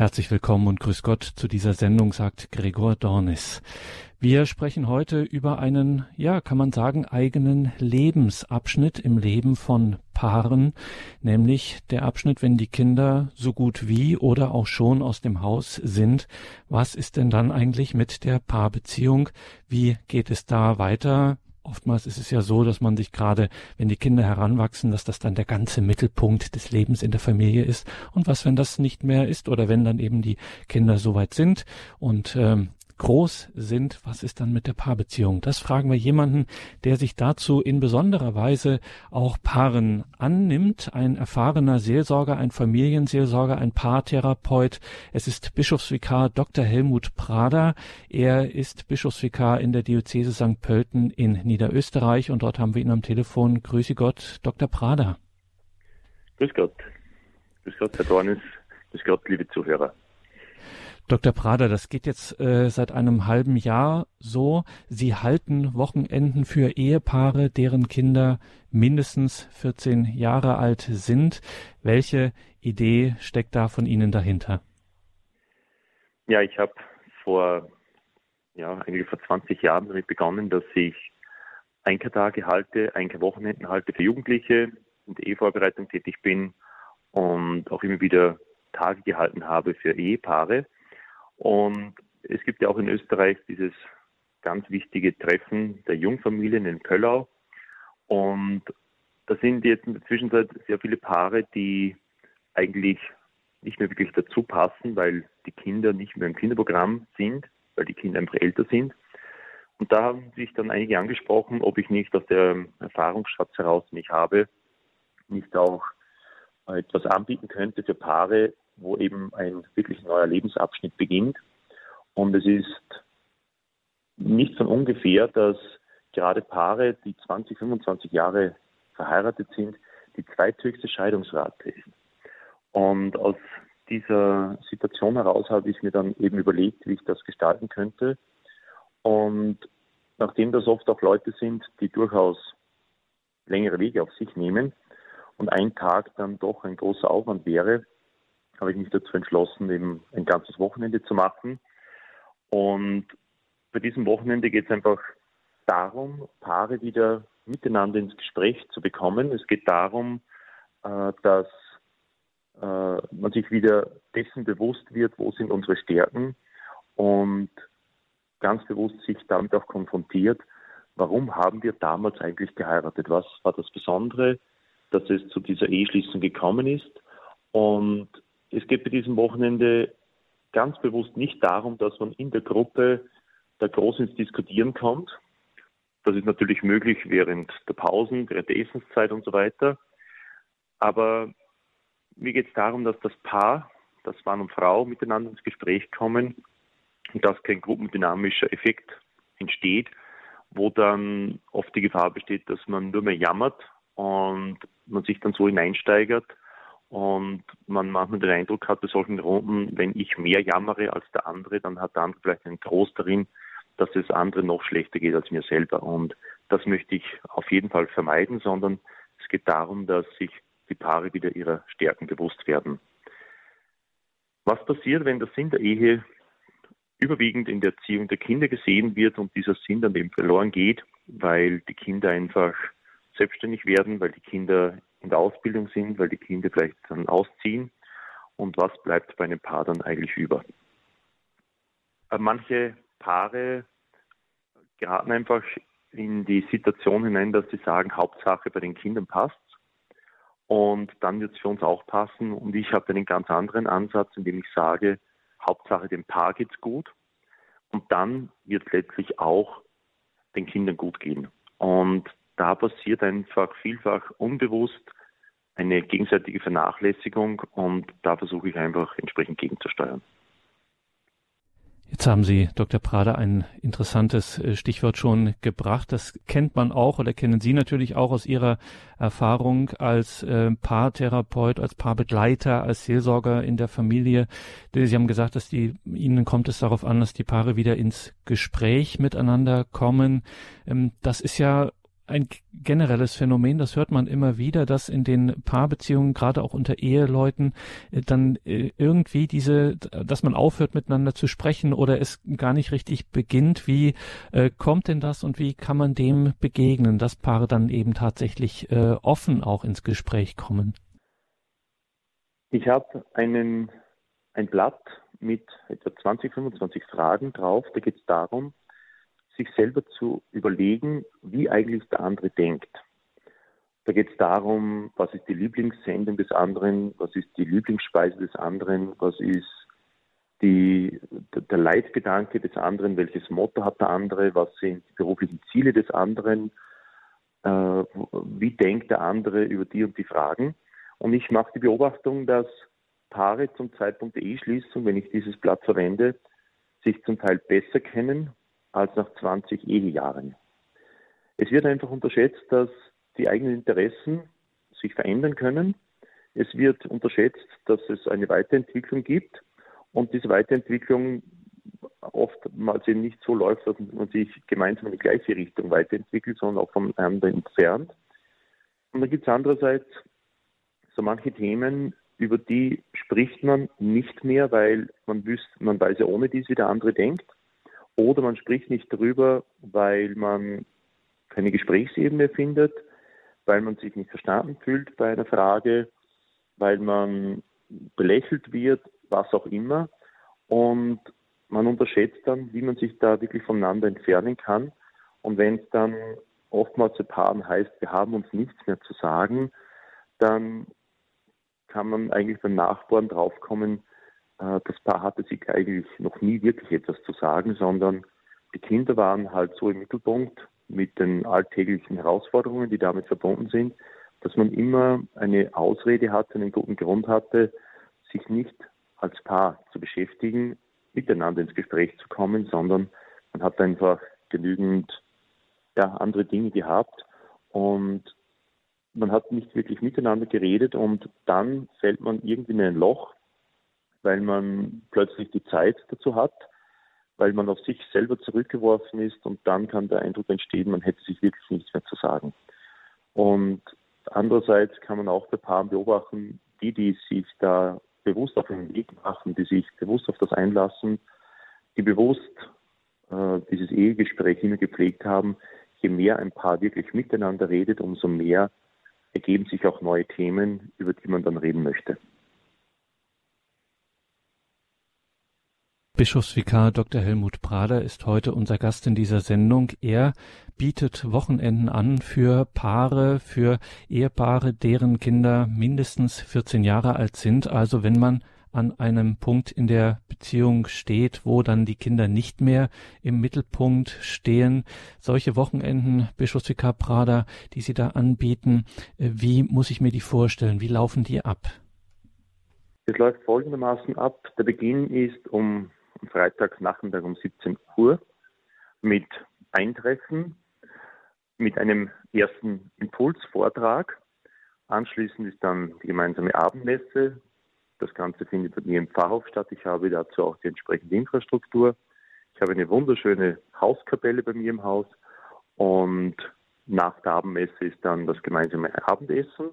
Herzlich willkommen und grüß Gott zu dieser Sendung, sagt Gregor Dornis. Wir sprechen heute über einen, ja, kann man sagen, eigenen Lebensabschnitt im Leben von Paaren, nämlich der Abschnitt, wenn die Kinder so gut wie oder auch schon aus dem Haus sind. Was ist denn dann eigentlich mit der Paarbeziehung? Wie geht es da weiter? Oftmals ist es ja so, dass man sich gerade, wenn die Kinder heranwachsen, dass das dann der ganze Mittelpunkt des Lebens in der Familie ist. Und was, wenn das nicht mehr ist oder wenn dann eben die Kinder soweit sind und ähm, groß sind, was ist dann mit der Paarbeziehung? Das fragen wir jemanden, der sich dazu in besonderer Weise auch Paaren annimmt. Ein erfahrener Seelsorger, ein Familienseelsorger, ein Paartherapeut. Es ist Bischofsvikar Dr. Helmut Prader. Er ist Bischofsvikar in der Diözese St. Pölten in Niederösterreich und dort haben wir ihn am Telefon. Grüße Gott, Dr. Prader. Grüß Gott. Grüß Gott, Herr Dornis. Grüß Gott, liebe Zuhörer. Dr. Prader, das geht jetzt äh, seit einem halben Jahr so. Sie halten Wochenenden für Ehepaare, deren Kinder mindestens 14 Jahre alt sind. Welche Idee steckt da von Ihnen dahinter? Ja, ich habe vor, ja, eigentlich vor 20 Jahren damit begonnen, dass ich Einkertage halte, Einkerwochenenden halte für Jugendliche, in der Ehevorbereitung tätig bin und auch immer wieder Tage gehalten habe für Ehepaare. Und es gibt ja auch in Österreich dieses ganz wichtige Treffen der Jungfamilien in Köllau. Und da sind jetzt in der Zwischenzeit sehr viele Paare, die eigentlich nicht mehr wirklich dazu passen, weil die Kinder nicht mehr im Kinderprogramm sind, weil die Kinder einfach älter sind. Und da haben sich dann einige angesprochen, ob ich nicht aus der Erfahrungsschatz heraus, den ich habe, nicht auch etwas anbieten könnte für Paare, wo eben ein wirklich neuer Lebensabschnitt beginnt. Und es ist nicht von ungefähr, dass gerade Paare, die 20, 25 Jahre verheiratet sind, die zweithöchste Scheidungsrate ist. Und aus dieser Situation heraus habe ich mir dann eben überlegt, wie ich das gestalten könnte. Und nachdem das oft auch Leute sind, die durchaus längere Wege auf sich nehmen und ein Tag dann doch ein großer Aufwand wäre, habe ich mich dazu entschlossen, eben ein ganzes Wochenende zu machen. Und bei diesem Wochenende geht es einfach darum, Paare wieder miteinander ins Gespräch zu bekommen. Es geht darum, äh, dass äh, man sich wieder dessen bewusst wird, wo sind unsere Stärken und ganz bewusst sich damit auch konfrontiert, warum haben wir damals eigentlich geheiratet? Was war das Besondere, dass es zu dieser Eheschließung gekommen ist? Und es geht bei diesem Wochenende ganz bewusst nicht darum, dass man in der Gruppe da groß ins Diskutieren kommt. Das ist natürlich möglich während der Pausen, während der Essenszeit und so weiter. Aber mir geht es darum, dass das Paar, das Mann und Frau, miteinander ins Gespräch kommen und dass kein gruppendynamischer Effekt entsteht, wo dann oft die Gefahr besteht, dass man nur mehr jammert und man sich dann so hineinsteigert und man manchmal den Eindruck hat bei solchen Runden, wenn ich mehr jammere als der andere, dann hat der andere vielleicht einen Trost darin, dass es andere noch schlechter geht als mir selber. Und das möchte ich auf jeden Fall vermeiden, sondern es geht darum, dass sich die Paare wieder ihrer Stärken bewusst werden. Was passiert, wenn der Sinn der Ehe überwiegend in der Erziehung der Kinder gesehen wird und dieser Sinn dann eben verloren geht, weil die Kinder einfach selbstständig werden, weil die Kinder in der Ausbildung sind, weil die Kinder vielleicht dann ausziehen. Und was bleibt bei einem Paar dann eigentlich über? Äh, manche Paare geraten einfach in die Situation hinein, dass sie sagen, Hauptsache bei den Kindern passt. Und dann wird es für uns auch passen. Und ich habe einen ganz anderen Ansatz, indem ich sage, Hauptsache dem Paar geht's gut. Und dann wird es letztlich auch den Kindern gut gehen. Und da passiert einfach vielfach unbewusst eine gegenseitige Vernachlässigung und da versuche ich einfach entsprechend gegenzusteuern. Jetzt haben Sie, Dr. Prader, ein interessantes äh, Stichwort schon gebracht. Das kennt man auch oder kennen Sie natürlich auch aus Ihrer Erfahrung als äh, Paartherapeut, als Paarbegleiter, als Seelsorger in der Familie. Sie haben gesagt, dass die, Ihnen kommt es darauf an, dass die Paare wieder ins Gespräch miteinander kommen. Ähm, das ist ja ein generelles Phänomen, das hört man immer wieder, dass in den Paarbeziehungen, gerade auch unter Eheleuten, äh, dann äh, irgendwie diese, dass man aufhört miteinander zu sprechen oder es gar nicht richtig beginnt. Wie äh, kommt denn das und wie kann man dem begegnen, dass Paare dann eben tatsächlich offen auch ins Gespräch kommen? Ich habe einen ein Blatt mit etwa 20, 25 Fragen drauf. Da geht es darum, sich selber zu überlegen, wie eigentlich der andere denkt. Da geht es darum, was ist die Lieblingssendung des anderen, was ist die Lieblingsspeise des anderen, was ist die, der Leitgedanke des anderen, welches Motto hat der andere, was sind die beruflichen Ziele des anderen, äh, wie denkt der andere über die und die Fragen. Und ich mache die Beobachtung, dass Paare zum Zeitpunkt der Eheschließung, wenn ich dieses Blatt verwende, sich zum Teil besser kennen als nach 20 Ehejahren. Es wird einfach unterschätzt, dass die eigenen Interessen sich verändern können. Es wird unterschätzt, dass es eine Weiterentwicklung gibt und diese Weiterentwicklung oftmals eben nicht so läuft, dass man sich gemeinsam in die gleiche Richtung weiterentwickelt, sondern auch voneinander entfernt. Und dann gibt es andererseits so manche Themen, über die spricht man nicht mehr, weil man wüsste, man weiß ja ohne dies, wie der andere denkt. Oder man spricht nicht darüber, weil man keine Gesprächsebene findet, weil man sich nicht verstanden fühlt bei einer Frage, weil man belächelt wird, was auch immer. Und man unterschätzt dann, wie man sich da wirklich voneinander entfernen kann. Und wenn es dann oftmals zu Paaren heißt, wir haben uns nichts mehr zu sagen, dann kann man eigentlich beim Nachbohren draufkommen, das Paar hatte sich eigentlich noch nie wirklich etwas zu sagen, sondern die Kinder waren halt so im Mittelpunkt mit den alltäglichen Herausforderungen, die damit verbunden sind, dass man immer eine Ausrede hatte, einen guten Grund hatte, sich nicht als Paar zu beschäftigen, miteinander ins Gespräch zu kommen, sondern man hat einfach genügend ja, andere Dinge gehabt und man hat nicht wirklich miteinander geredet und dann fällt man irgendwie in ein Loch, weil man plötzlich die Zeit dazu hat, weil man auf sich selber zurückgeworfen ist und dann kann der Eindruck entstehen, man hätte sich wirklich nichts mehr zu sagen. Und andererseits kann man auch bei Paaren beobachten, die, die sich da bewusst auf den Weg machen, die sich bewusst auf das einlassen, die bewusst äh, dieses Ehegespräch immer gepflegt haben, je mehr ein Paar wirklich miteinander redet, umso mehr ergeben sich auch neue Themen, über die man dann reden möchte. Bischofsvikar Dr. Helmut Prader ist heute unser Gast in dieser Sendung. Er bietet Wochenenden an für Paare, für Ehepaare, deren Kinder mindestens 14 Jahre alt sind. Also wenn man an einem Punkt in der Beziehung steht, wo dann die Kinder nicht mehr im Mittelpunkt stehen. Solche Wochenenden, Bischofsvikar Prada, die Sie da anbieten, wie muss ich mir die vorstellen? Wie laufen die ab? Es läuft folgendermaßen ab. Der Beginn ist um Freitagnachmittag um 17 Uhr mit Eintreffen, mit einem ersten Impulsvortrag. Anschließend ist dann die gemeinsame Abendmesse, das Ganze findet bei mir im Pfarrhof statt. Ich habe dazu auch die entsprechende Infrastruktur. Ich habe eine wunderschöne Hauskapelle bei mir im Haus und nach der Abendmesse ist dann das gemeinsame Abendessen.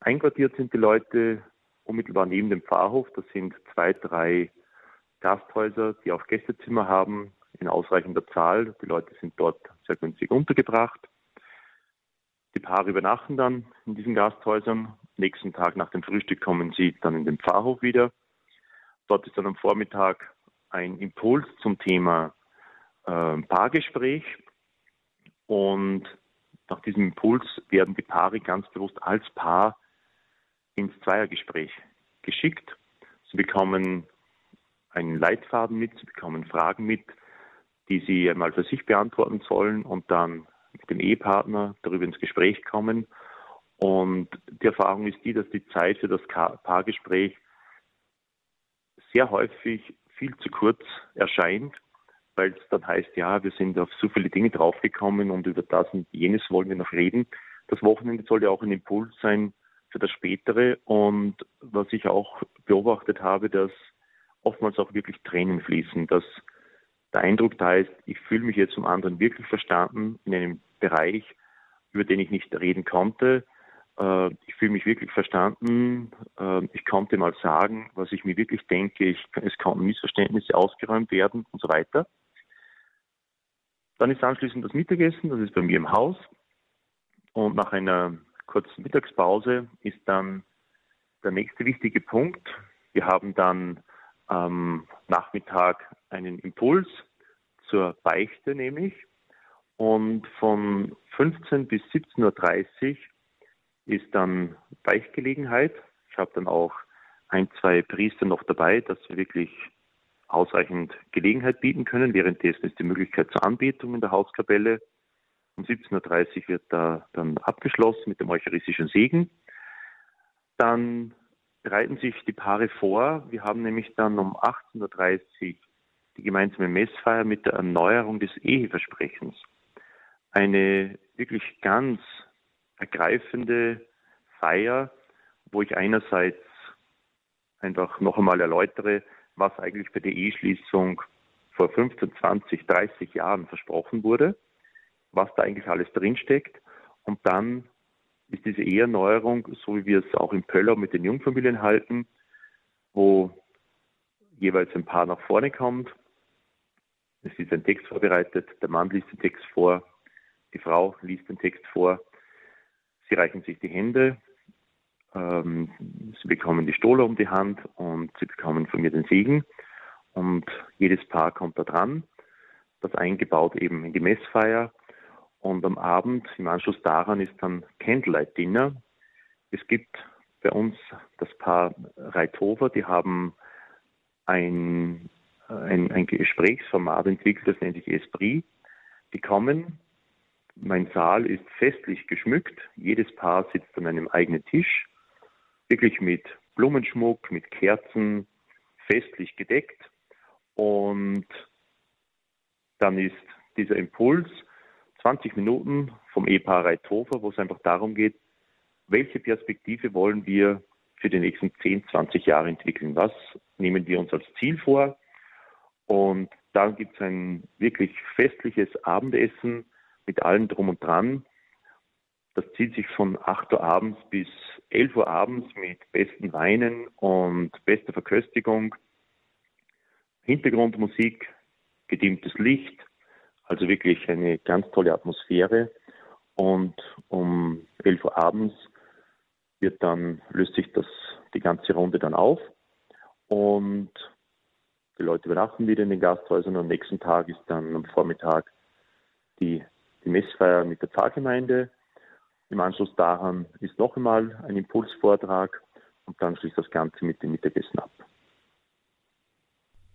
Einquartiert sind die Leute unmittelbar neben dem Pfarrhof. Das sind zwei, drei Gasthäuser, die auch Gästezimmer haben in ausreichender Zahl. Die Leute sind dort sehr günstig untergebracht. Die Paare übernachten dann in diesen Gasthäusern. Nächsten Tag nach dem Frühstück kommen sie dann in den Pfarrhof wieder. Dort ist dann am Vormittag ein Impuls zum Thema äh, Paargespräch. Und nach diesem Impuls werden die Paare ganz bewusst als Paar ins Zweiergespräch geschickt. Sie bekommen einen Leitfaden mit, sie bekommen Fragen mit, die sie einmal für sich beantworten sollen und dann mit dem Ehepartner darüber ins Gespräch kommen. Und die Erfahrung ist die, dass die Zeit für das Paargespräch sehr häufig viel zu kurz erscheint, weil es dann heißt, ja, wir sind auf so viele Dinge draufgekommen und über das und jenes wollen wir noch reden. Das Wochenende soll ja auch ein Impuls sein für das Spätere. Und was ich auch beobachtet habe, dass oftmals auch wirklich Tränen fließen, dass der Eindruck da ist, ich fühle mich jetzt zum anderen wirklich verstanden in einem Bereich, über den ich nicht reden konnte. Äh, ich fühle mich wirklich verstanden. Äh, ich konnte mal sagen, was ich mir wirklich denke. Ich, es konnten Missverständnisse ausgeräumt werden und so weiter. Dann ist anschließend das Mittagessen, das ist bei mir im Haus. Und nach einer kurzen Mittagspause ist dann der nächste wichtige Punkt. Wir haben dann am Nachmittag einen Impuls zur Beichte, nämlich. Und von 15 bis 17.30 Uhr ist dann Beichtgelegenheit. Ich habe dann auch ein, zwei Priester noch dabei, dass wir wirklich ausreichend Gelegenheit bieten können. Währenddessen ist die Möglichkeit zur Anbetung in der Hauskapelle. Um 17.30 Uhr wird da dann abgeschlossen mit dem eucharistischen Segen. Dann bereiten sich die Paare vor. Wir haben nämlich dann um 18.30 Uhr die gemeinsame Messfeier mit der Erneuerung des Eheversprechens. Eine wirklich ganz ergreifende Feier, wo ich einerseits einfach noch einmal erläutere, was eigentlich bei der Eheschließung vor 15, 20, 30 Jahren versprochen wurde, was da eigentlich alles drinsteckt. Und dann ist diese Eherneuerung, so wie wir es auch in Pöllau mit den Jungfamilien halten, wo jeweils ein Paar nach vorne kommt. Es ist ein Text vorbereitet, der Mann liest den Text vor, die Frau liest den Text vor Sie reichen sich die Hände, ähm, sie bekommen die Stola um die Hand und sie bekommen von mir den Segen. Und jedes Paar kommt da dran, das eingebaut eben in die Messfeier. Und am Abend, im Anschluss daran, ist dann Candlelight Dinner. Es gibt bei uns das Paar Reithofer, die haben ein, ein, ein Gesprächsformat entwickelt, das nennt sich Esprit. Die kommen mein Saal ist festlich geschmückt. Jedes Paar sitzt an einem eigenen Tisch, wirklich mit Blumenschmuck, mit Kerzen, festlich gedeckt. Und dann ist dieser Impuls 20 Minuten vom Ehepaar Reithofer, wo es einfach darum geht, welche Perspektive wollen wir für die nächsten 10, 20 Jahre entwickeln? Was nehmen wir uns als Ziel vor? Und dann gibt es ein wirklich festliches Abendessen mit allem drum und dran. Das zieht sich von 8 Uhr abends bis 11 Uhr abends mit besten Weinen und bester Verköstigung. Hintergrundmusik, gedimmtes Licht, also wirklich eine ganz tolle Atmosphäre. Und um 11 Uhr abends wird dann, löst sich das, die ganze Runde dann auf. Und die Leute übernachten wieder in den Gasthäusern. Am nächsten Tag ist dann am Vormittag die die Messfeier mit der Pfarrgemeinde. Im Anschluss daran ist noch einmal ein Impulsvortrag und dann schließt das Ganze mit dem Mittagessen ab.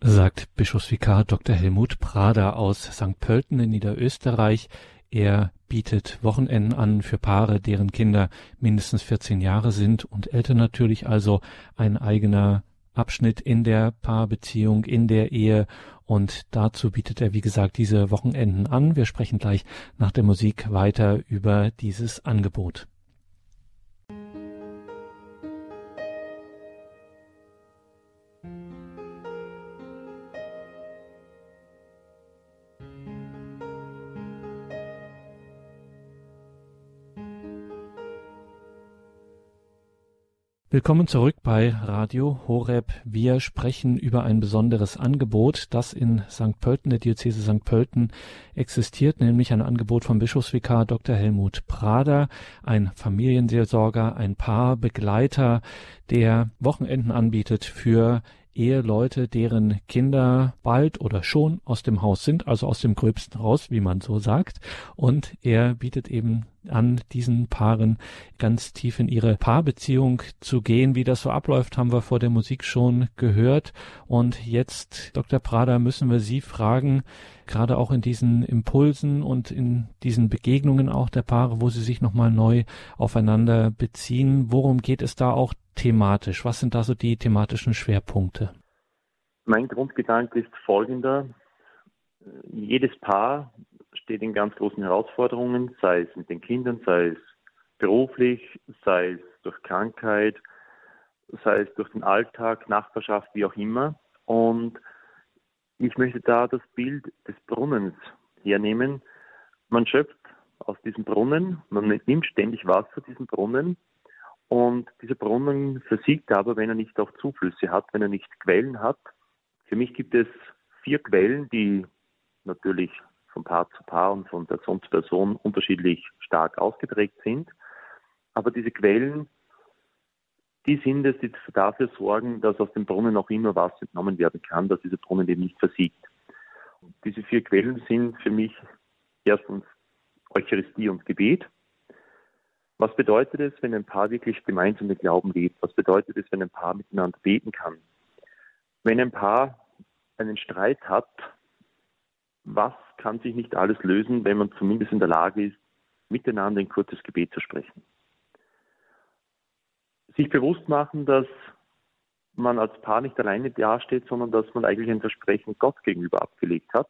Sagt Bischofsvikar Dr. Helmut Prader aus St. Pölten in Niederösterreich. Er bietet Wochenenden an für Paare, deren Kinder mindestens 14 Jahre sind und älter natürlich, also ein eigener Abschnitt in der Paarbeziehung, in der Ehe und dazu bietet er, wie gesagt, diese Wochenenden an. Wir sprechen gleich nach der Musik weiter über dieses Angebot. Willkommen zurück bei Radio Horeb. Wir sprechen über ein besonderes Angebot, das in St. Pölten, der Diözese St. Pölten existiert, nämlich ein Angebot vom Bischofsvikar Dr. Helmut Prader, ein Familienseelsorger, ein Paarbegleiter, der Wochenenden anbietet für Eheleute, deren Kinder bald oder schon aus dem Haus sind, also aus dem Gröbsten raus, wie man so sagt. Und er bietet eben an, diesen Paaren ganz tief in ihre Paarbeziehung zu gehen. Wie das so abläuft, haben wir vor der Musik schon gehört. Und jetzt, Dr. Prada, müssen wir Sie fragen, gerade auch in diesen Impulsen und in diesen Begegnungen auch der Paare, wo sie sich nochmal neu aufeinander beziehen. Worum geht es da auch thematisch? Was sind da so die thematischen Schwerpunkte? Mein Grundgedanke ist folgender. Jedes Paar steht in ganz großen Herausforderungen, sei es mit den Kindern, sei es beruflich, sei es durch Krankheit, sei es durch den Alltag, Nachbarschaft, wie auch immer. Und ich möchte da das Bild des Brunnens hernehmen. Man schöpft aus diesem Brunnen, man nimmt ständig Wasser aus diesem Brunnen und dieser Brunnen versiegt aber, wenn er nicht auch Zuflüsse hat, wenn er nicht Quellen hat. Für mich gibt es vier Quellen, die natürlich von Paar zu Paar und von Person zu Person unterschiedlich stark ausgeprägt sind. Aber diese Quellen, die sind es, die dafür sorgen, dass aus dem Brunnen auch immer Wasser entnommen werden kann, dass dieser Brunnen eben nicht versiegt. Diese vier Quellen sind für mich erstens Eucharistie und Gebet. Was bedeutet es, wenn ein Paar wirklich gemeinsam mit Glauben lebt? Was bedeutet es, wenn ein Paar miteinander beten kann? Wenn ein Paar einen Streit hat, was kann sich nicht alles lösen, wenn man zumindest in der Lage ist, miteinander ein kurzes Gebet zu sprechen? Sich bewusst machen, dass man als Paar nicht alleine dasteht, sondern dass man eigentlich ein Versprechen Gott gegenüber abgelegt hat.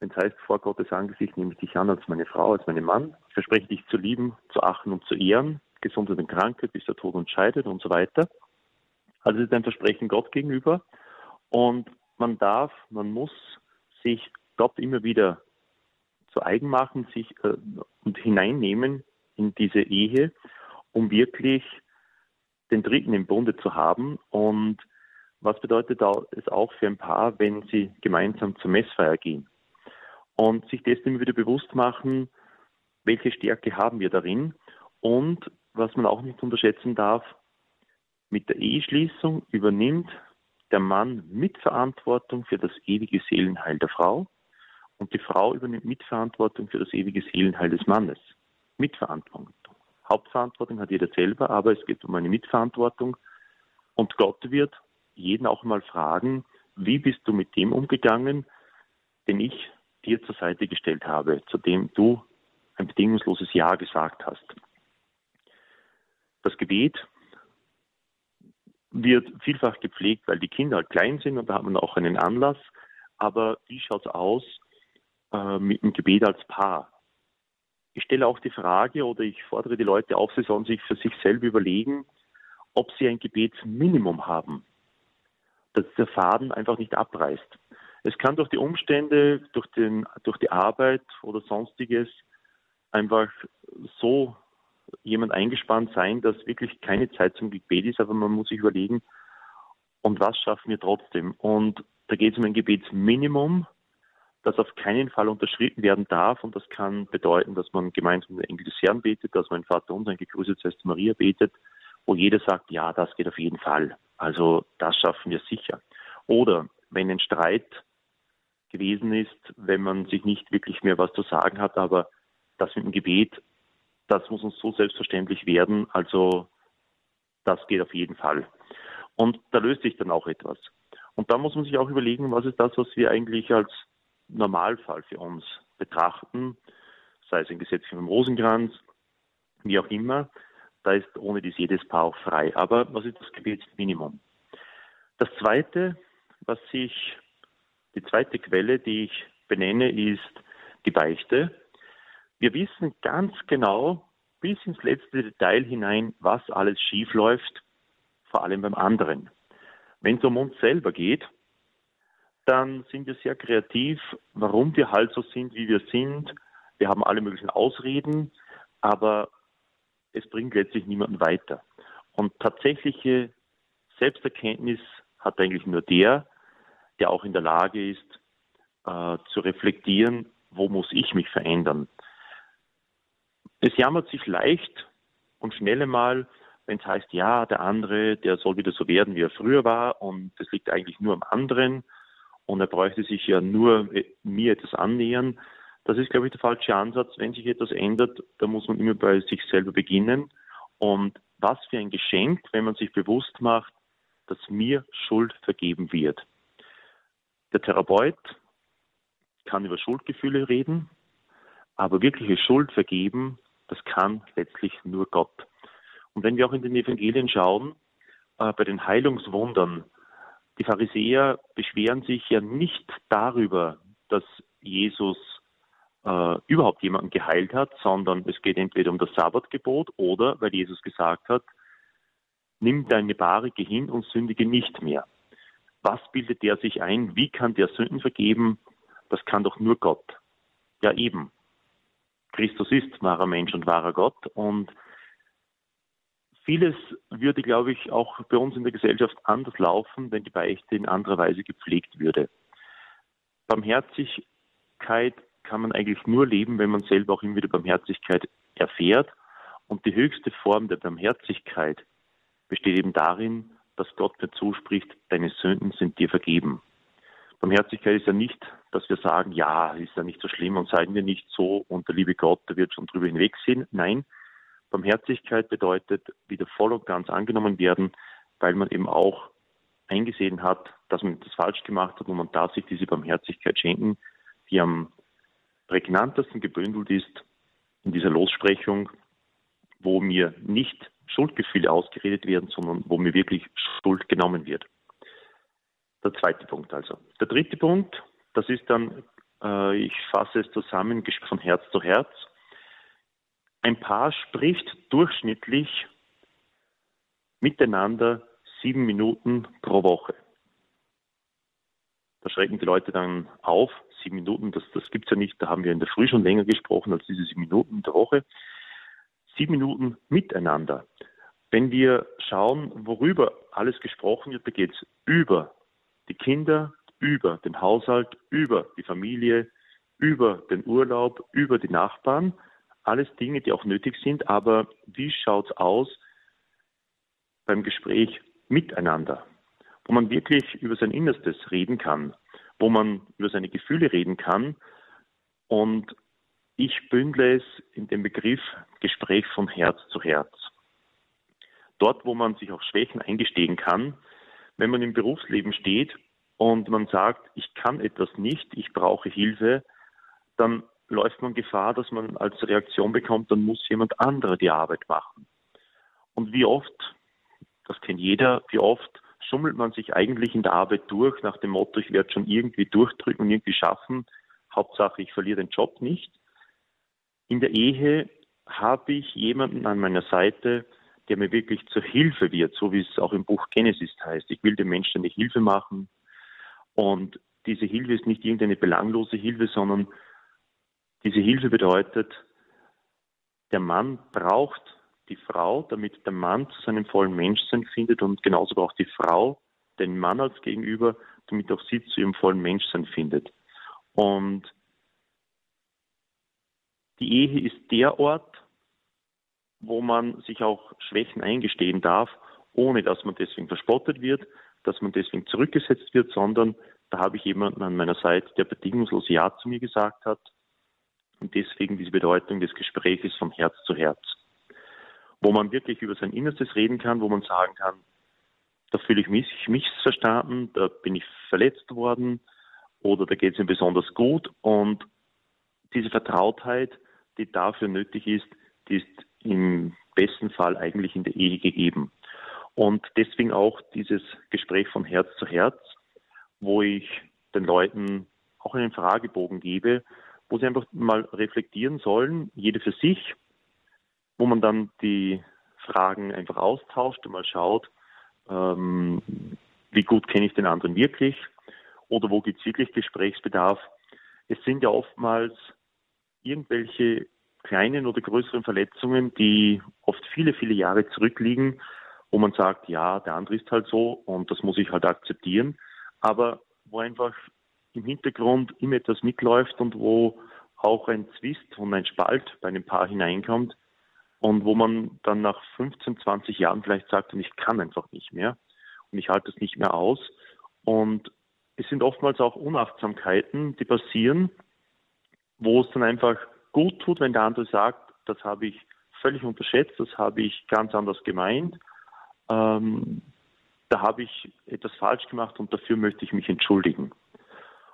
Wenn es heißt, vor Gottes Angesicht nehme ich dich an als meine Frau, als meinen Mann, ich verspreche dich zu lieben, zu achten und zu ehren, Gesundheit und Krankheit, bis der Tod uns scheidet und so weiter. Also es ist ein Versprechen Gott gegenüber und man darf, man muss sich Gott immer wieder zu eigen machen, sich äh, und hineinnehmen in diese Ehe, um wirklich den Dritten im Bunde zu haben. Und was bedeutet es auch für ein Paar, wenn sie gemeinsam zur Messfeier gehen? Und sich dessen immer wieder bewusst machen, welche Stärke haben wir darin? Und was man auch nicht unterschätzen darf, mit der Eheschließung übernimmt der Mann Mitverantwortung für das ewige Seelenheil der Frau und die Frau übernimmt Mitverantwortung für das ewige Seelenheil des Mannes. Mitverantwortung. Hauptverantwortung hat jeder selber, aber es geht um eine Mitverantwortung. Und Gott wird jeden auch mal fragen, wie bist du mit dem umgegangen, den ich dir zur Seite gestellt habe, zu dem du ein bedingungsloses Ja gesagt hast. Das Gebet wird vielfach gepflegt, weil die Kinder halt klein sind und da hat man auch einen Anlass. Aber wie schaut es aus äh, mit dem Gebet als Paar? Ich stelle auch die Frage oder ich fordere die Leute auf, sie sollen sich für sich selber überlegen, ob sie ein Gebetsminimum haben, dass der Faden einfach nicht abreißt. Es kann durch die Umstände, durch, den, durch die Arbeit oder sonstiges einfach so jemand eingespannt sein, dass wirklich keine Zeit zum Gebet ist, aber man muss sich überlegen, und was schaffen wir trotzdem? Und da geht es um ein Gebetsminimum, das auf keinen Fall unterschritten werden darf. Und das kann bedeuten, dass man gemeinsam den Engel des Herrn betet, dass man Vater unser, ein gegrüßet seist Maria betet, wo jeder sagt, ja, das geht auf jeden Fall. Also das schaffen wir sicher. Oder wenn ein Streit gewesen ist, wenn man sich nicht wirklich mehr was zu sagen hat, aber das mit dem Gebet das muss uns so selbstverständlich werden. Also das geht auf jeden Fall. Und da löst sich dann auch etwas. Und da muss man sich auch überlegen, was ist das, was wir eigentlich als Normalfall für uns betrachten, sei es ein Gesetz vom Rosenkranz, wie auch immer. Da ist ohne dies jedes Paar auch frei. Aber was ist das Gebetsminimum? Das zweite, was sich, die zweite Quelle, die ich benenne, ist die Beichte. Wir wissen ganz genau bis ins letzte Detail hinein, was alles schief läuft, vor allem beim anderen. Wenn es um uns selber geht, dann sind wir sehr kreativ, warum wir halt so sind, wie wir sind. Wir haben alle möglichen Ausreden, aber es bringt letztlich niemanden weiter. Und tatsächliche Selbsterkenntnis hat eigentlich nur der, der auch in der Lage ist, äh, zu reflektieren, wo muss ich mich verändern. Es jammert sich leicht und schnell einmal, wenn es heißt, ja, der andere, der soll wieder so werden, wie er früher war und das liegt eigentlich nur am anderen und er bräuchte sich ja nur äh, mir etwas annähern. Das ist, glaube ich, der falsche Ansatz. Wenn sich etwas ändert, da muss man immer bei sich selber beginnen. Und was für ein Geschenk, wenn man sich bewusst macht, dass mir Schuld vergeben wird. Der Therapeut kann über Schuldgefühle reden, aber wirkliche Schuld vergeben das kann letztlich nur Gott. Und wenn wir auch in den Evangelien schauen, äh, bei den Heilungswundern, die Pharisäer beschweren sich ja nicht darüber, dass Jesus äh, überhaupt jemanden geheilt hat, sondern es geht entweder um das Sabbatgebot oder weil Jesus gesagt hat, nimm deine Barige hin und sündige nicht mehr. Was bildet der sich ein? Wie kann der Sünden vergeben? Das kann doch nur Gott. Ja eben. Christus ist wahrer Mensch und wahrer Gott. Und vieles würde, glaube ich, auch bei uns in der Gesellschaft anders laufen, wenn die Beichte in anderer Weise gepflegt würde. Barmherzigkeit kann man eigentlich nur leben, wenn man selber auch immer wieder Barmherzigkeit erfährt. Und die höchste Form der Barmherzigkeit besteht eben darin, dass Gott mir zuspricht, deine Sünden sind dir vergeben. Barmherzigkeit ist ja nicht, dass wir sagen, ja, ist ja nicht so schlimm und seien wir nicht so und der liebe Gott, der wird schon drüber hinwegsehen. Nein, Barmherzigkeit bedeutet wieder voll und ganz angenommen werden, weil man eben auch eingesehen hat, dass man etwas falsch gemacht hat und man darf sich diese Barmherzigkeit schenken, die am prägnantesten gebündelt ist in dieser Lossprechung, wo mir nicht Schuldgefühle ausgeredet werden, sondern wo mir wirklich Schuld genommen wird. Der zweite Punkt also. Der dritte Punkt, das ist dann, äh, ich fasse es zusammen, von Herz zu Herz. Ein Paar spricht durchschnittlich miteinander sieben Minuten pro Woche. Da schrecken die Leute dann auf. Sieben Minuten, das, das gibt es ja nicht. Da haben wir in der Früh schon länger gesprochen als diese sieben Minuten der Woche. Sieben Minuten miteinander. Wenn wir schauen, worüber alles gesprochen wird, da geht es über die Kinder, über den Haushalt, über die Familie, über den Urlaub, über die Nachbarn. Alles Dinge, die auch nötig sind. Aber wie schaut es aus beim Gespräch miteinander? Wo man wirklich über sein Innerstes reden kann, wo man über seine Gefühle reden kann. Und ich bündle es in dem Begriff Gespräch von Herz zu Herz. Dort, wo man sich auch Schwächen eingestehen kann, wenn man im Berufsleben steht und man sagt, ich kann etwas nicht, ich brauche Hilfe, dann läuft man Gefahr, dass man als Reaktion bekommt, dann muss jemand anderer die Arbeit machen. Und wie oft, das kennt jeder, wie oft schummelt man sich eigentlich in der Arbeit durch nach dem Motto, ich werde schon irgendwie durchdrücken und irgendwie schaffen, Hauptsache ich verliere den Job nicht. In der Ehe habe ich jemanden an meiner Seite, der mir wirklich zur Hilfe wird, so wie es auch im Buch Genesis heißt. Ich will dem Menschen eine Hilfe machen. Und diese Hilfe ist nicht irgendeine belanglose Hilfe, sondern diese Hilfe bedeutet, der Mann braucht die Frau, damit der Mann zu seinem vollen Menschsein findet und genauso braucht die Frau den Mann als Gegenüber, damit auch sie zu ihrem vollen Menschsein findet. Und die Ehe ist der Ort, wo man sich auch Schwächen eingestehen darf, ohne dass man deswegen verspottet wird, dass man deswegen zurückgesetzt wird, sondern da habe ich jemanden an meiner Seite, der bedingungslos Ja zu mir gesagt hat. Und deswegen diese Bedeutung des Gespräches von Herz zu Herz, wo man wirklich über sein Innerstes reden kann, wo man sagen kann, da fühle ich mich missverstanden, da bin ich verletzt worden oder da geht es mir besonders gut. Und diese Vertrautheit, die dafür nötig ist, die ist im besten Fall eigentlich in der Ehe gegeben. Und deswegen auch dieses Gespräch von Herz zu Herz, wo ich den Leuten auch einen Fragebogen gebe, wo sie einfach mal reflektieren sollen, jede für sich, wo man dann die Fragen einfach austauscht und mal schaut, ähm, wie gut kenne ich den anderen wirklich oder wo gibt es wirklich Gesprächsbedarf. Es sind ja oftmals irgendwelche kleinen oder größeren Verletzungen, die oft viele, viele Jahre zurückliegen, wo man sagt, ja, der andere ist halt so und das muss ich halt akzeptieren, aber wo einfach im Hintergrund immer etwas mitläuft und wo auch ein Zwist und ein Spalt bei einem Paar hineinkommt und wo man dann nach 15, 20 Jahren vielleicht sagt, und ich kann einfach nicht mehr und ich halte es nicht mehr aus. Und es sind oftmals auch Unachtsamkeiten, die passieren, wo es dann einfach gut tut, wenn der andere sagt, das habe ich völlig unterschätzt, das habe ich ganz anders gemeint, ähm, da habe ich etwas falsch gemacht und dafür möchte ich mich entschuldigen.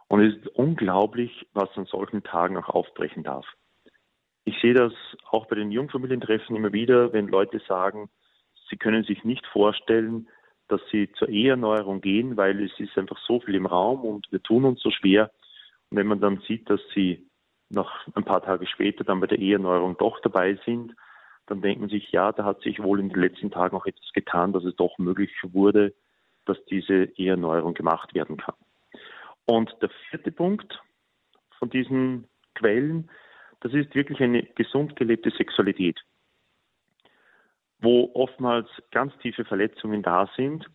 Und es ist unglaublich, was an solchen Tagen auch aufbrechen darf. Ich sehe das auch bei den Jungfamilientreffen immer wieder, wenn Leute sagen, sie können sich nicht vorstellen, dass sie zur Eheerneuerung gehen, weil es ist einfach so viel im Raum und wir tun uns so schwer. Und wenn man dann sieht, dass sie noch ein paar Tage später dann bei der Eheerneuerung doch dabei sind, dann denkt man sich, ja, da hat sich wohl in den letzten Tagen auch etwas getan, dass es doch möglich wurde, dass diese Eheerneuerung gemacht werden kann. Und der vierte Punkt von diesen Quellen, das ist wirklich eine gesund gelebte Sexualität, wo oftmals ganz tiefe Verletzungen da sind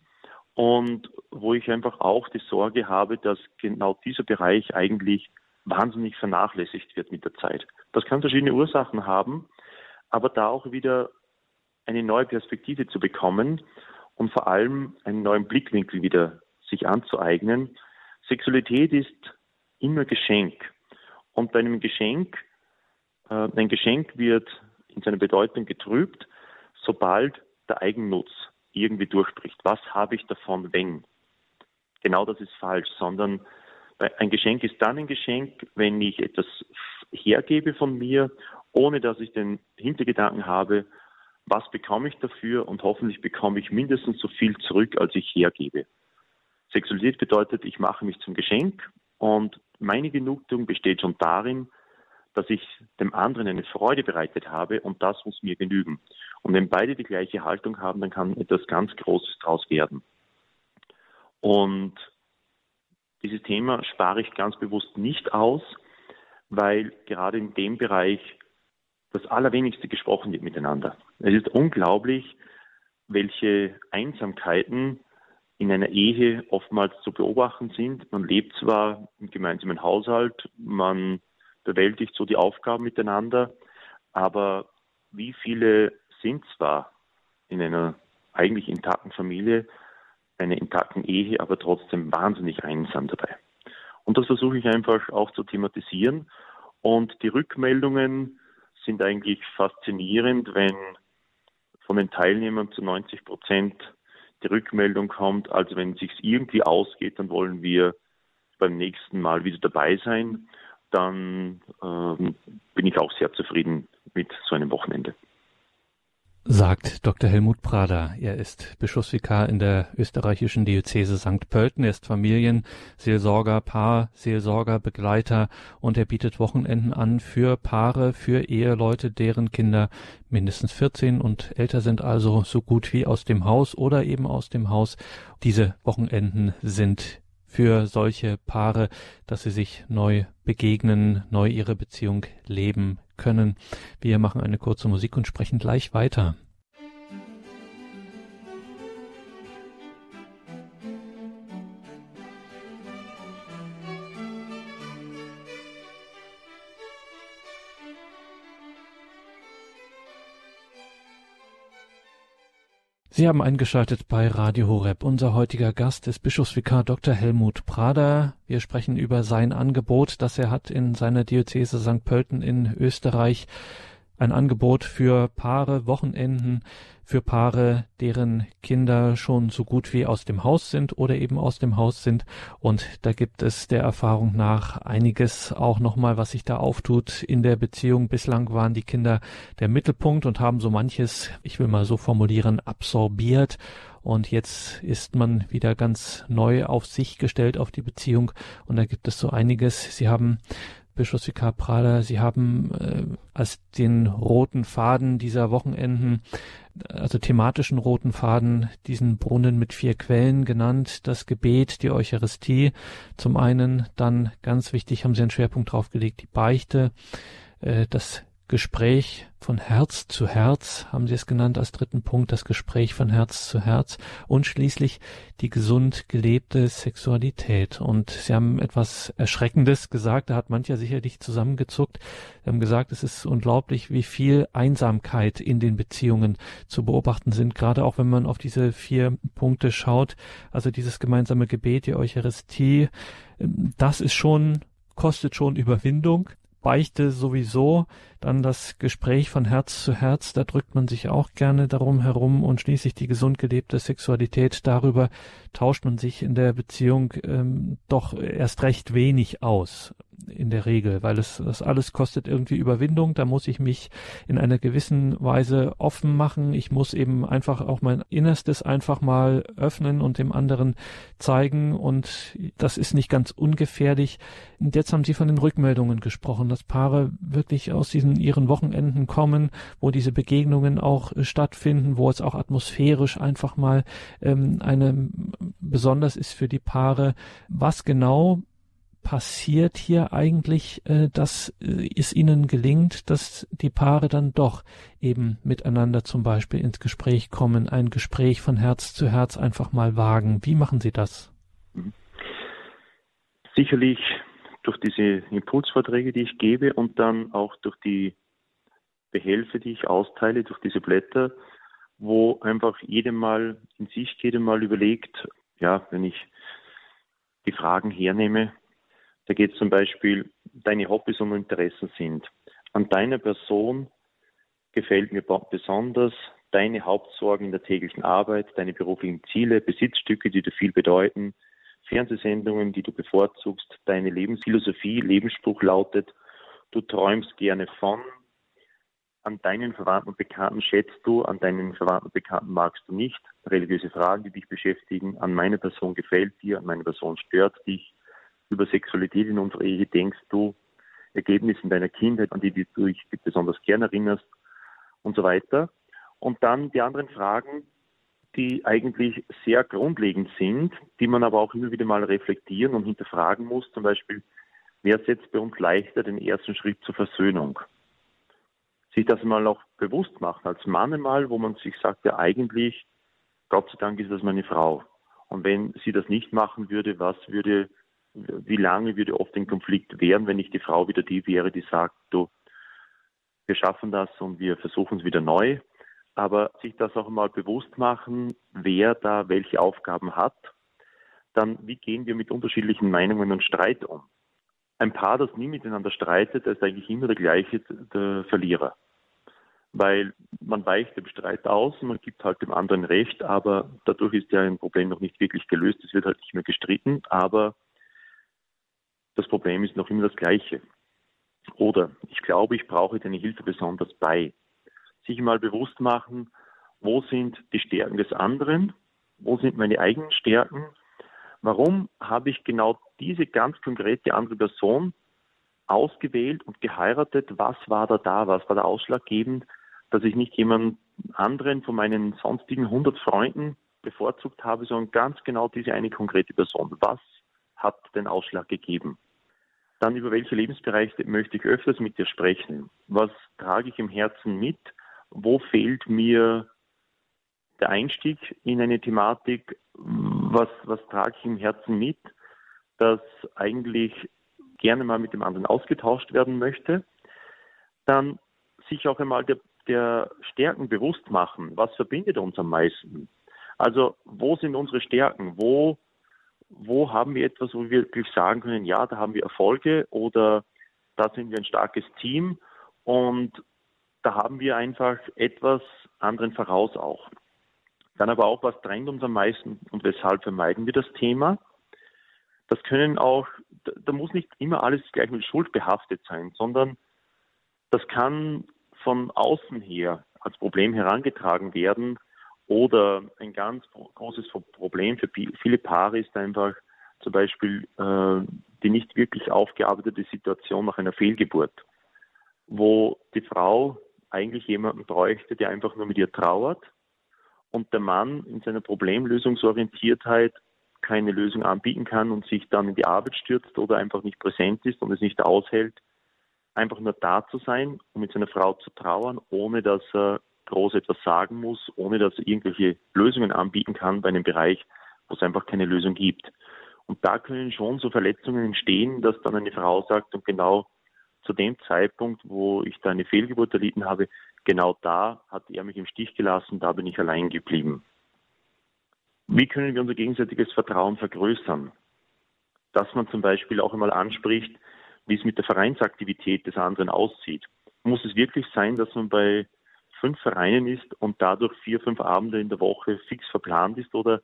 und wo ich einfach auch die Sorge habe, dass genau dieser Bereich eigentlich wahnsinnig vernachlässigt wird mit der Zeit. Das kann verschiedene Ursachen haben, aber da auch wieder eine neue Perspektive zu bekommen und vor allem einen neuen Blickwinkel wieder sich anzueignen. Sexualität ist immer Geschenk. Und bei einem Geschenk, äh, ein Geschenk wird in seiner Bedeutung getrübt, sobald der Eigennutz irgendwie durchbricht. Was habe ich davon, wenn? Genau das ist falsch, sondern ein Geschenk ist dann ein Geschenk, wenn ich etwas hergebe von mir, ohne dass ich den Hintergedanken habe, was bekomme ich dafür und hoffentlich bekomme ich mindestens so viel zurück, als ich hergebe. Sexualität bedeutet, ich mache mich zum Geschenk und meine Genugtuung besteht schon darin, dass ich dem anderen eine Freude bereitet habe und das muss mir genügen. Und wenn beide die gleiche Haltung haben, dann kann etwas ganz Großes daraus werden. Und dieses Thema spare ich ganz bewusst nicht aus, weil gerade in dem Bereich das Allerwenigste gesprochen wird miteinander. Es ist unglaublich, welche Einsamkeiten in einer Ehe oftmals zu beobachten sind. Man lebt zwar im gemeinsamen Haushalt, man bewältigt so die Aufgaben miteinander, aber wie viele sind zwar in einer eigentlich intakten Familie, einer intakten Ehe, aber trotzdem wahnsinnig einsam dabei. Und das versuche ich einfach auch zu thematisieren. Und die Rückmeldungen sind eigentlich faszinierend, wenn von den Teilnehmern zu 90 Prozent die Rückmeldung kommt, also wenn es sich irgendwie ausgeht, dann wollen wir beim nächsten Mal wieder dabei sein, dann ähm, bin ich auch sehr zufrieden mit so einem Wochenende sagt Dr. Helmut Prader. Er ist Bischofsvikar in der österreichischen Diözese St. Pölten. Er ist Familienseelsorger, Paarseelsorger, Begleiter und er bietet Wochenenden an für Paare, für Eheleute, deren Kinder mindestens 14 und älter sind, also so gut wie aus dem Haus oder eben aus dem Haus. Diese Wochenenden sind für solche Paare, dass sie sich neu begegnen, neu ihre Beziehung leben können. Wir machen eine kurze Musik und sprechen gleich weiter. Sie haben eingeschaltet bei Radio Horeb. Unser heutiger Gast ist Bischofsvikar Dr. Helmut Prader. Wir sprechen über sein Angebot, das er hat in seiner Diözese St. Pölten in Österreich ein Angebot für Paare, Wochenenden, für Paare, deren Kinder schon so gut wie aus dem Haus sind oder eben aus dem Haus sind. Und da gibt es der Erfahrung nach einiges auch nochmal, was sich da auftut in der Beziehung. Bislang waren die Kinder der Mittelpunkt und haben so manches, ich will mal so formulieren, absorbiert. Und jetzt ist man wieder ganz neu auf sich gestellt, auf die Beziehung. Und da gibt es so einiges. Sie haben Bischofsvikar Prada, Sie haben äh, als den roten Faden dieser Wochenenden, also thematischen roten Faden, diesen Brunnen mit vier Quellen genannt, das Gebet, die Eucharistie zum einen, dann ganz wichtig haben Sie einen Schwerpunkt draufgelegt, die Beichte, äh, das Gespräch von Herz zu Herz, haben Sie es genannt als dritten Punkt, das Gespräch von Herz zu Herz und schließlich die gesund gelebte Sexualität. Und Sie haben etwas Erschreckendes gesagt, da hat mancher sicherlich zusammengezuckt. Sie haben gesagt, es ist unglaublich, wie viel Einsamkeit in den Beziehungen zu beobachten sind, gerade auch wenn man auf diese vier Punkte schaut. Also dieses gemeinsame Gebet, die Eucharistie, das ist schon kostet schon Überwindung. Beichte sowieso, dann das Gespräch von Herz zu Herz, da drückt man sich auch gerne darum herum und schließlich die gesund gelebte Sexualität, darüber tauscht man sich in der Beziehung ähm, doch erst recht wenig aus in der Regel, weil es das alles kostet irgendwie Überwindung. Da muss ich mich in einer gewissen Weise offen machen. Ich muss eben einfach auch mein Innerstes einfach mal öffnen und dem anderen zeigen. Und das ist nicht ganz ungefährlich. Und jetzt haben Sie von den Rückmeldungen gesprochen, dass Paare wirklich aus diesen ihren Wochenenden kommen, wo diese Begegnungen auch stattfinden, wo es auch atmosphärisch einfach mal ähm, eine besonders ist für die Paare. Was genau passiert hier eigentlich, äh, dass äh, es ihnen gelingt, dass die Paare dann doch eben miteinander zum Beispiel ins Gespräch kommen, ein Gespräch von Herz zu Herz einfach mal wagen? Wie machen Sie das? Sicherlich durch diese Impulsvorträge, die ich gebe und dann auch durch die Behelfe, die ich austeile, durch diese Blätter, wo einfach jedem mal in sich jedem mal überlegt, ja, wenn ich die Fragen hernehme, da geht es zum Beispiel, deine Hobbys und Interessen sind. An deiner Person gefällt mir besonders deine Hauptsorgen in der täglichen Arbeit, deine beruflichen Ziele, Besitzstücke, die dir viel bedeuten, Fernsehsendungen, die du bevorzugst, deine Lebensphilosophie, Lebensspruch lautet, du träumst gerne von, an deinen Verwandten und Bekannten schätzt du, an deinen Verwandten und Bekannten magst du nicht, religiöse Fragen, die dich beschäftigen, an meine Person gefällt dir, an meine Person stört dich, über Sexualität in unserer Ehe denkst du, Ergebnisse in deiner Kindheit, an die, du dich besonders gern erinnerst und so weiter. Und dann die anderen Fragen, die eigentlich sehr grundlegend sind, die man aber auch immer wieder mal reflektieren und hinterfragen muss. Zum Beispiel, wer setzt bei uns leichter den ersten Schritt zur Versöhnung? Sich das mal auch bewusst machen, als Mann einmal, wo man sich sagt, ja eigentlich, Gott sei Dank ist das meine Frau. Und wenn sie das nicht machen würde, was würde, wie lange würde oft ein Konflikt währen, wenn nicht die Frau wieder die wäre, die sagt, du, wir schaffen das und wir versuchen es wieder neu aber sich das auch mal bewusst machen, wer da welche Aufgaben hat, dann wie gehen wir mit unterschiedlichen Meinungen und Streit um. Ein Paar, das nie miteinander streitet, ist eigentlich immer der gleiche der Verlierer. Weil man weicht dem Streit aus, man gibt halt dem anderen Recht, aber dadurch ist ja ein Problem noch nicht wirklich gelöst, es wird halt nicht mehr gestritten, aber das Problem ist noch immer das gleiche. Oder ich glaube, ich brauche deine Hilfe besonders bei sich mal bewusst machen, wo sind die Stärken des anderen, wo sind meine eigenen Stärken, warum habe ich genau diese ganz konkrete andere Person ausgewählt und geheiratet, was war da da, was war da ausschlaggebend, dass ich nicht jemand anderen von meinen sonstigen 100 Freunden bevorzugt habe, sondern ganz genau diese eine konkrete Person. Was hat den Ausschlag gegeben? Dann über welche Lebensbereiche möchte ich öfters mit dir sprechen? Was trage ich im Herzen mit? wo fehlt mir der Einstieg in eine Thematik, was, was trage ich im Herzen mit, das eigentlich gerne mal mit dem anderen ausgetauscht werden möchte. Dann sich auch einmal der, der Stärken bewusst machen. Was verbindet uns am meisten? Also wo sind unsere Stärken? Wo, wo haben wir etwas, wo wir wirklich sagen können, ja, da haben wir Erfolge oder da sind wir ein starkes Team und da haben wir einfach etwas anderen voraus auch. Dann aber auch, was trennt uns am meisten und weshalb vermeiden wir das Thema? Das können auch, da muss nicht immer alles gleich mit Schuld behaftet sein, sondern das kann von außen her als Problem herangetragen werden oder ein ganz großes Problem für viele Paare ist einfach zum Beispiel äh, die nicht wirklich aufgearbeitete Situation nach einer Fehlgeburt, wo die Frau eigentlich jemanden bräuchte, der einfach nur mit ihr trauert und der Mann in seiner Problemlösungsorientiertheit keine Lösung anbieten kann und sich dann in die Arbeit stürzt oder einfach nicht präsent ist und es nicht aushält, einfach nur da zu sein, um mit seiner Frau zu trauern, ohne dass er groß etwas sagen muss, ohne dass er irgendwelche Lösungen anbieten kann bei einem Bereich, wo es einfach keine Lösung gibt. Und da können schon so Verletzungen entstehen, dass dann eine Frau sagt, und genau zu dem Zeitpunkt, wo ich da eine Fehlgeburt erlitten habe, genau da hat er mich im Stich gelassen, da bin ich allein geblieben. Wie können wir unser gegenseitiges Vertrauen vergrößern? Dass man zum Beispiel auch einmal anspricht, wie es mit der Vereinsaktivität des anderen aussieht. Muss es wirklich sein, dass man bei fünf Vereinen ist und dadurch vier, fünf Abende in der Woche fix verplant ist? Oder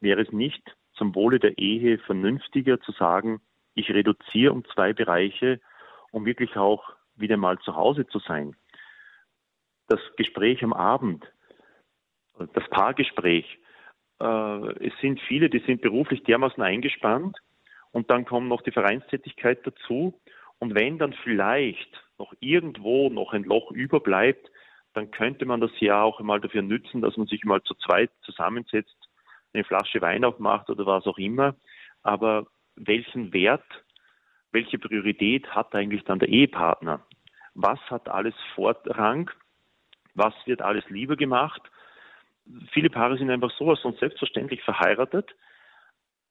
wäre es nicht zum Wohle der Ehe vernünftiger zu sagen, ich reduziere um zwei Bereiche um wirklich auch wieder mal zu Hause zu sein. Das Gespräch am Abend, das Paargespräch, äh, es sind viele, die sind beruflich dermaßen eingespannt und dann kommt noch die Vereinstätigkeit dazu. Und wenn dann vielleicht noch irgendwo noch ein Loch überbleibt, dann könnte man das ja auch mal dafür nützen, dass man sich mal zu zweit zusammensetzt, eine Flasche Wein aufmacht oder was auch immer. Aber welchen Wert welche Priorität hat eigentlich dann der Ehepartner? Was hat alles Vorrang? Was wird alles lieber gemacht? Viele Paare sind einfach sowas und selbstverständlich verheiratet,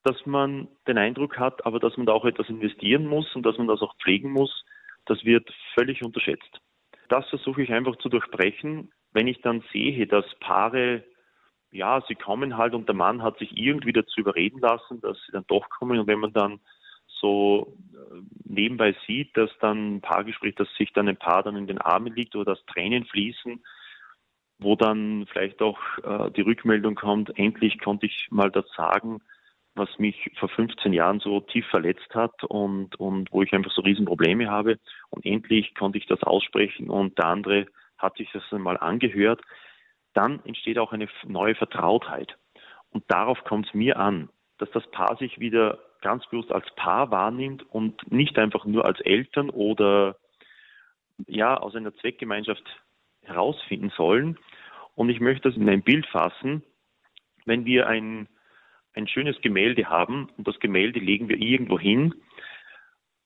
dass man den Eindruck hat, aber dass man da auch etwas investieren muss und dass man das auch pflegen muss, das wird völlig unterschätzt. Das versuche ich einfach zu durchbrechen, wenn ich dann sehe, dass Paare, ja, sie kommen halt und der Mann hat sich irgendwie dazu überreden lassen, dass sie dann doch kommen. Und wenn man dann so äh, nebenbei sieht, dass dann ein Paargespräch, dass sich dann ein Paar dann in den Armen liegt oder dass Tränen fließen, wo dann vielleicht auch äh, die Rückmeldung kommt, endlich konnte ich mal das sagen, was mich vor 15 Jahren so tief verletzt hat und, und wo ich einfach so Riesenprobleme habe. Und endlich konnte ich das aussprechen und der andere hat sich das einmal angehört. Dann entsteht auch eine neue Vertrautheit. Und darauf kommt es mir an, dass das Paar sich wieder ganz bewusst als Paar wahrnimmt und nicht einfach nur als Eltern oder ja, aus einer Zweckgemeinschaft herausfinden sollen. Und ich möchte das in ein Bild fassen. Wenn wir ein ein schönes Gemälde haben und das Gemälde legen wir irgendwo hin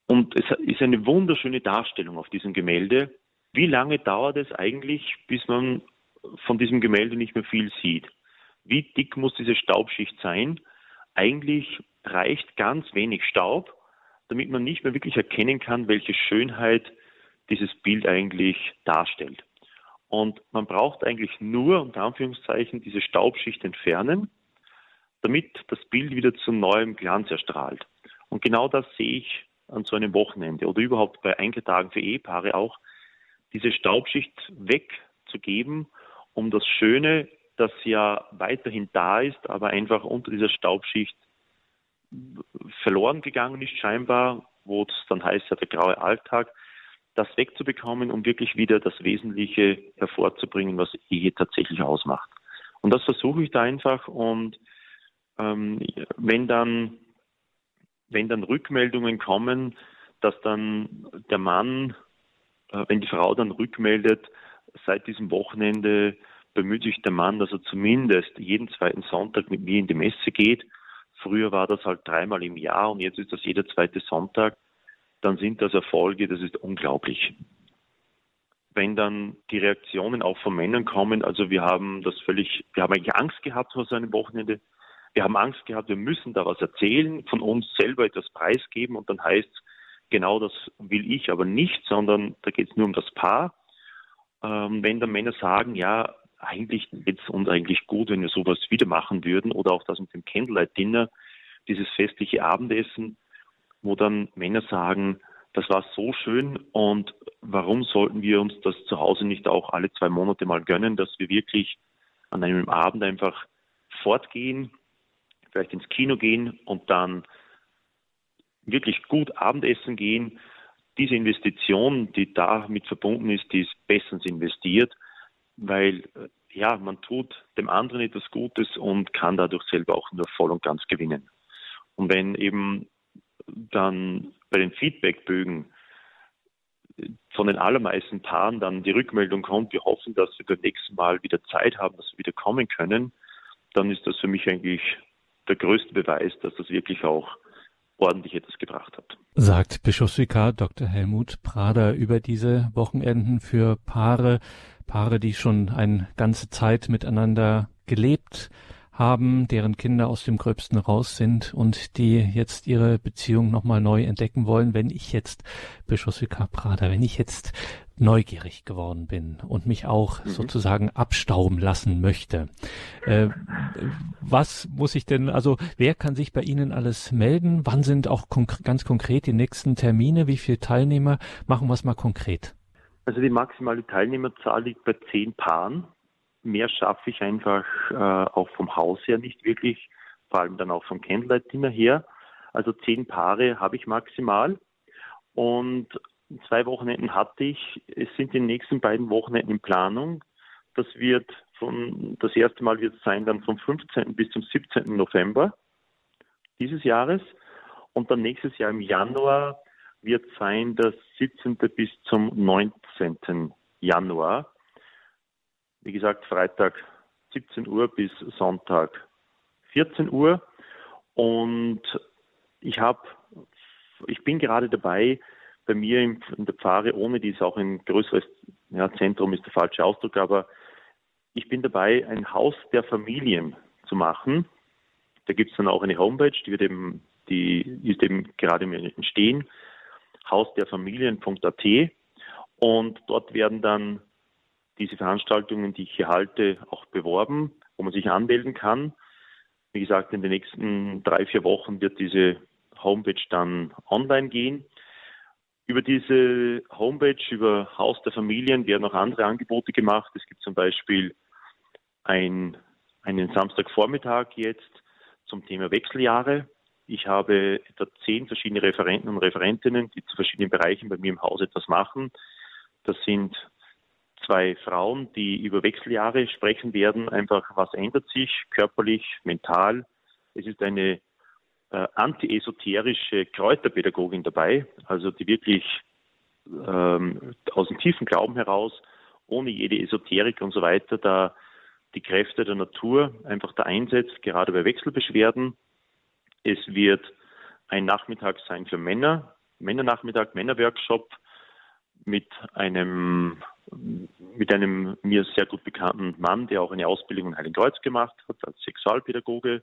und es ist eine wunderschöne Darstellung auf diesem Gemälde. Wie lange dauert es eigentlich, bis man von diesem Gemälde nicht mehr viel sieht? Wie dick muss diese Staubschicht sein? Eigentlich reicht ganz wenig Staub, damit man nicht mehr wirklich erkennen kann, welche Schönheit dieses Bild eigentlich darstellt. Und man braucht eigentlich nur, unter Anführungszeichen, diese Staubschicht entfernen damit das Bild wieder zu neuem Glanz erstrahlt. Und genau das sehe ich an so einem Wochenende oder überhaupt bei Einkeltagen für Ehepaare auch, diese Staubschicht wegzugeben, um das Schöne, das ja weiterhin da ist, aber einfach unter dieser Staubschicht verloren gegangen ist scheinbar, wo es dann heißt ja der graue Alltag, das wegzubekommen, um wirklich wieder das Wesentliche hervorzubringen, was Ehe tatsächlich ausmacht. Und das versuche ich da einfach und ähm, wenn dann wenn dann Rückmeldungen kommen, dass dann der Mann, äh, wenn die Frau dann rückmeldet, seit diesem Wochenende bemüht sich der Mann, dass er zumindest jeden zweiten Sonntag mit mir in die Messe geht. Früher war das halt dreimal im Jahr und jetzt ist das jeder zweite Sonntag. Dann sind das Erfolge, das ist unglaublich. Wenn dann die Reaktionen auch von Männern kommen, also wir haben das völlig, wir haben eigentlich Angst gehabt vor so einem Wochenende, wir haben Angst gehabt, wir müssen da was erzählen, von uns selber etwas preisgeben und dann heißt genau das will ich aber nicht, sondern da geht es nur um das Paar. Ähm, wenn dann Männer sagen, ja, eigentlich geht es uns eigentlich gut, wenn wir sowas wieder machen würden oder auch das mit dem Candlelight Dinner, dieses festliche Abendessen, wo dann Männer sagen, das war so schön und warum sollten wir uns das zu Hause nicht auch alle zwei Monate mal gönnen, dass wir wirklich an einem Abend einfach fortgehen, vielleicht ins Kino gehen und dann wirklich gut Abendessen gehen. Diese Investition, die damit verbunden ist, die ist bestens investiert, weil ja, man tut dem anderen etwas Gutes und kann dadurch selber auch nur voll und ganz gewinnen. Und wenn eben dann bei den Feedbackbögen von den allermeisten Paaren dann die Rückmeldung kommt, wir hoffen, dass wir beim nächsten Mal wieder Zeit haben, dass wir wieder kommen können, dann ist das für mich eigentlich der größte Beweis, dass das wirklich auch ordentlich etwas gebracht hat. Sagt Bischofsvikar Dr. Helmut Prader über diese Wochenenden für Paare, Paare, die schon eine ganze Zeit miteinander gelebt haben, deren Kinder aus dem Gröbsten raus sind und die jetzt ihre Beziehung nochmal neu entdecken wollen. Wenn ich jetzt, Bischofsvikar Prader, wenn ich jetzt neugierig geworden bin und mich auch mhm. sozusagen abstauben lassen möchte. Äh, was muss ich denn, also wer kann sich bei Ihnen alles melden? Wann sind auch konk ganz konkret die nächsten Termine? Wie viele Teilnehmer? Machen wir es mal konkret. Also die maximale Teilnehmerzahl liegt bei zehn Paaren. Mehr schaffe ich einfach äh, auch vom Haus her nicht wirklich, vor allem dann auch vom Candlelight Dinner her. Also zehn Paare habe ich maximal. Und zwei Wochenenden hatte ich. Es sind die nächsten beiden Wochenenden in Planung. Das wird von, das erste Mal wird es sein dann vom 15. bis zum 17. November dieses Jahres. Und dann nächstes Jahr im Januar wird sein das 17. bis zum 19. Januar. Wie gesagt, Freitag 17 Uhr bis Sonntag 14 Uhr. Und ich habe Ich bin gerade dabei, bei mir in der Pfarre, ohne dies auch ein größeres ja, Zentrum ist der falsche Ausdruck, aber ich bin dabei, ein Haus der Familien zu machen. Da gibt es dann auch eine Homepage, die, wird eben, die ist eben gerade im Entstehen, hausderfamilien.at. Und dort werden dann diese Veranstaltungen, die ich hier halte, auch beworben, wo man sich anmelden kann. Wie gesagt, in den nächsten drei, vier Wochen wird diese Homepage dann online gehen. Über diese Homepage, über Haus der Familien, werden auch andere Angebote gemacht. Es gibt zum Beispiel ein, einen Samstagvormittag jetzt zum Thema Wechseljahre. Ich habe etwa zehn verschiedene Referenten und Referentinnen, die zu verschiedenen Bereichen bei mir im Haus etwas machen. Das sind zwei Frauen, die über Wechseljahre sprechen werden. Einfach, was ändert sich körperlich, mental. Es ist eine äh, anti-esoterische Kräuterpädagogin dabei, also die wirklich ähm, aus dem tiefen Glauben heraus, ohne jede Esoterik und so weiter, da die Kräfte der Natur einfach da einsetzt, gerade bei Wechselbeschwerden. Es wird ein Nachmittag sein für Männer, Männernachmittag, Männerworkshop mit einem mit einem mir sehr gut bekannten Mann, der auch eine Ausbildung in Heiligenkreuz gemacht hat als Sexualpädagoge.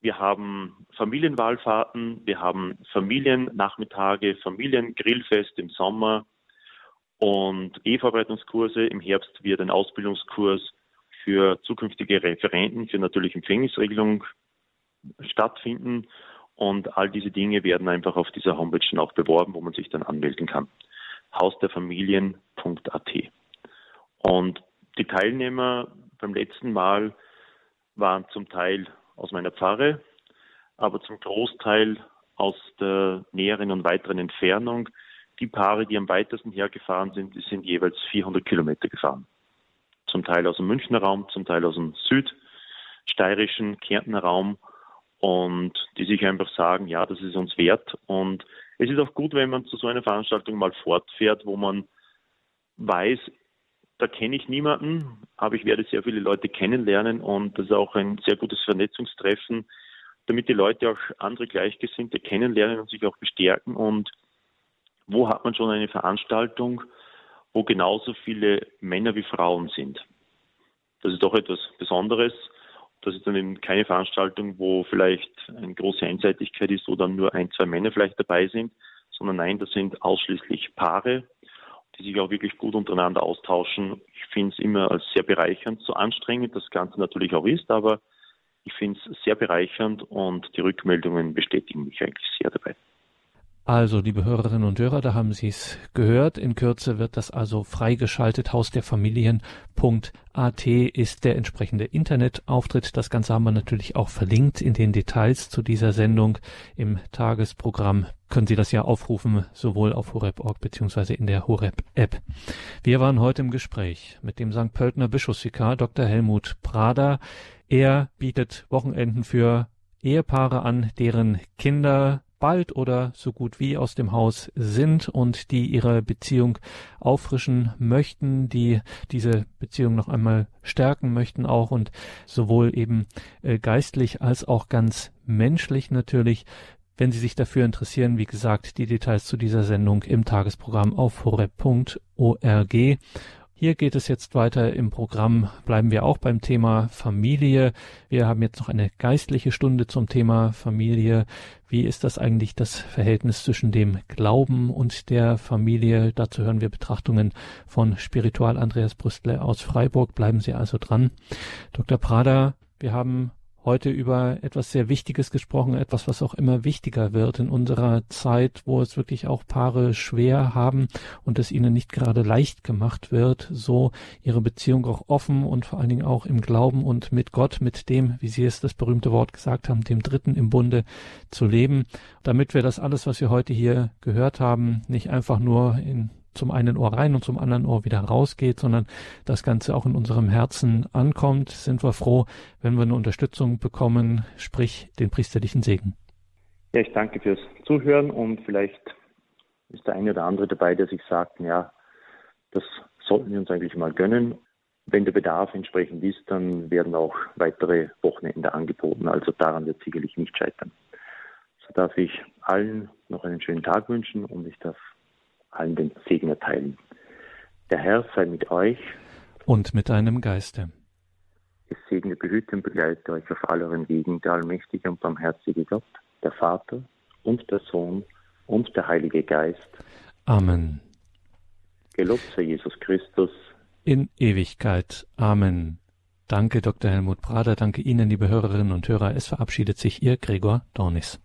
Wir haben Familienwahlfahrten, wir haben Familiennachmittage, Familiengrillfest im Sommer und E-Vorbereitungskurse. Im Herbst wird ein Ausbildungskurs für zukünftige Referenten für natürliche Empfängnisregelung stattfinden. Und all diese Dinge werden einfach auf dieser Homepage dann auch beworben, wo man sich dann anmelden kann. Hausderfamilien.at. Und die Teilnehmer beim letzten Mal waren zum Teil aus meiner Pfarre, aber zum Großteil aus der näheren und weiteren Entfernung. Die Paare, die am weitesten hergefahren sind, die sind jeweils 400 Kilometer gefahren. Zum Teil aus dem Münchner Raum, zum Teil aus dem südsteirischen, Kärntner Raum und die sich einfach sagen, ja, das ist uns wert. Und es ist auch gut, wenn man zu so einer Veranstaltung mal fortfährt, wo man weiß, da kenne ich niemanden, aber ich werde sehr viele Leute kennenlernen und das ist auch ein sehr gutes Vernetzungstreffen, damit die Leute auch andere Gleichgesinnte kennenlernen und sich auch bestärken. Und wo hat man schon eine Veranstaltung, wo genauso viele Männer wie Frauen sind? Das ist doch etwas Besonderes. Das ist dann eben keine Veranstaltung, wo vielleicht eine große Einseitigkeit ist, wo dann nur ein, zwei Männer vielleicht dabei sind, sondern nein, das sind ausschließlich Paare, die sich auch wirklich gut untereinander austauschen. Ich finde es immer als sehr bereichernd, so anstrengend das Ganze natürlich auch ist, aber ich finde es sehr bereichernd und die Rückmeldungen bestätigen mich eigentlich sehr dabei. Also, liebe Hörerinnen und Hörer, da haben Sie es gehört. In Kürze wird das also freigeschaltet. Haus der Familien.at ist der entsprechende Internetauftritt. Das Ganze haben wir natürlich auch verlinkt in den Details zu dieser Sendung im Tagesprogramm. Können Sie das ja aufrufen, sowohl auf horeb.org beziehungsweise in der Horeb-App. Wir waren heute im Gespräch mit dem St. Pöltener Bischofsvikar Dr. Helmut Prader. Er bietet Wochenenden für Ehepaare an, deren Kinder bald oder so gut wie aus dem Haus sind und die ihre Beziehung auffrischen möchten, die diese Beziehung noch einmal stärken möchten auch und sowohl eben äh, geistlich als auch ganz menschlich natürlich. Wenn Sie sich dafür interessieren, wie gesagt, die Details zu dieser Sendung im Tagesprogramm auf horeb.org. Hier geht es jetzt weiter im Programm. Bleiben wir auch beim Thema Familie. Wir haben jetzt noch eine geistliche Stunde zum Thema Familie. Wie ist das eigentlich das Verhältnis zwischen dem Glauben und der Familie? Dazu hören wir Betrachtungen von Spiritual Andreas Brüstle aus Freiburg. Bleiben Sie also dran. Dr. Prada, wir haben heute über etwas sehr Wichtiges gesprochen, etwas, was auch immer wichtiger wird in unserer Zeit, wo es wirklich auch Paare schwer haben und es ihnen nicht gerade leicht gemacht wird, so ihre Beziehung auch offen und vor allen Dingen auch im Glauben und mit Gott, mit dem, wie Sie es das berühmte Wort gesagt haben, dem Dritten im Bunde zu leben, damit wir das alles, was wir heute hier gehört haben, nicht einfach nur in zum einen Ohr rein und zum anderen Ohr wieder rausgeht, sondern das Ganze auch in unserem Herzen ankommt, sind wir froh, wenn wir eine Unterstützung bekommen, sprich den priesterlichen Segen. Ja, ich danke fürs Zuhören und vielleicht ist der eine oder andere dabei, der sich sagt, ja, das sollten wir uns eigentlich mal gönnen. Wenn der Bedarf entsprechend ist, dann werden auch weitere Wochenende angeboten. Also daran wird sicherlich nicht scheitern. So darf ich allen noch einen schönen Tag wünschen und ich darf allen den Segen erteilen. Der Herr sei mit euch. Und mit deinem Geiste. Es segne, behüte und begleite euch auf all euren Wegen, der allmächtige und barmherzige Gott, der Vater und der Sohn und der Heilige Geist. Amen. Gelobt sei Jesus Christus. In Ewigkeit. Amen. Danke, Dr. Helmut Prader. Danke Ihnen, liebe Hörerinnen und Hörer. Es verabschiedet sich Ihr Gregor Dornis.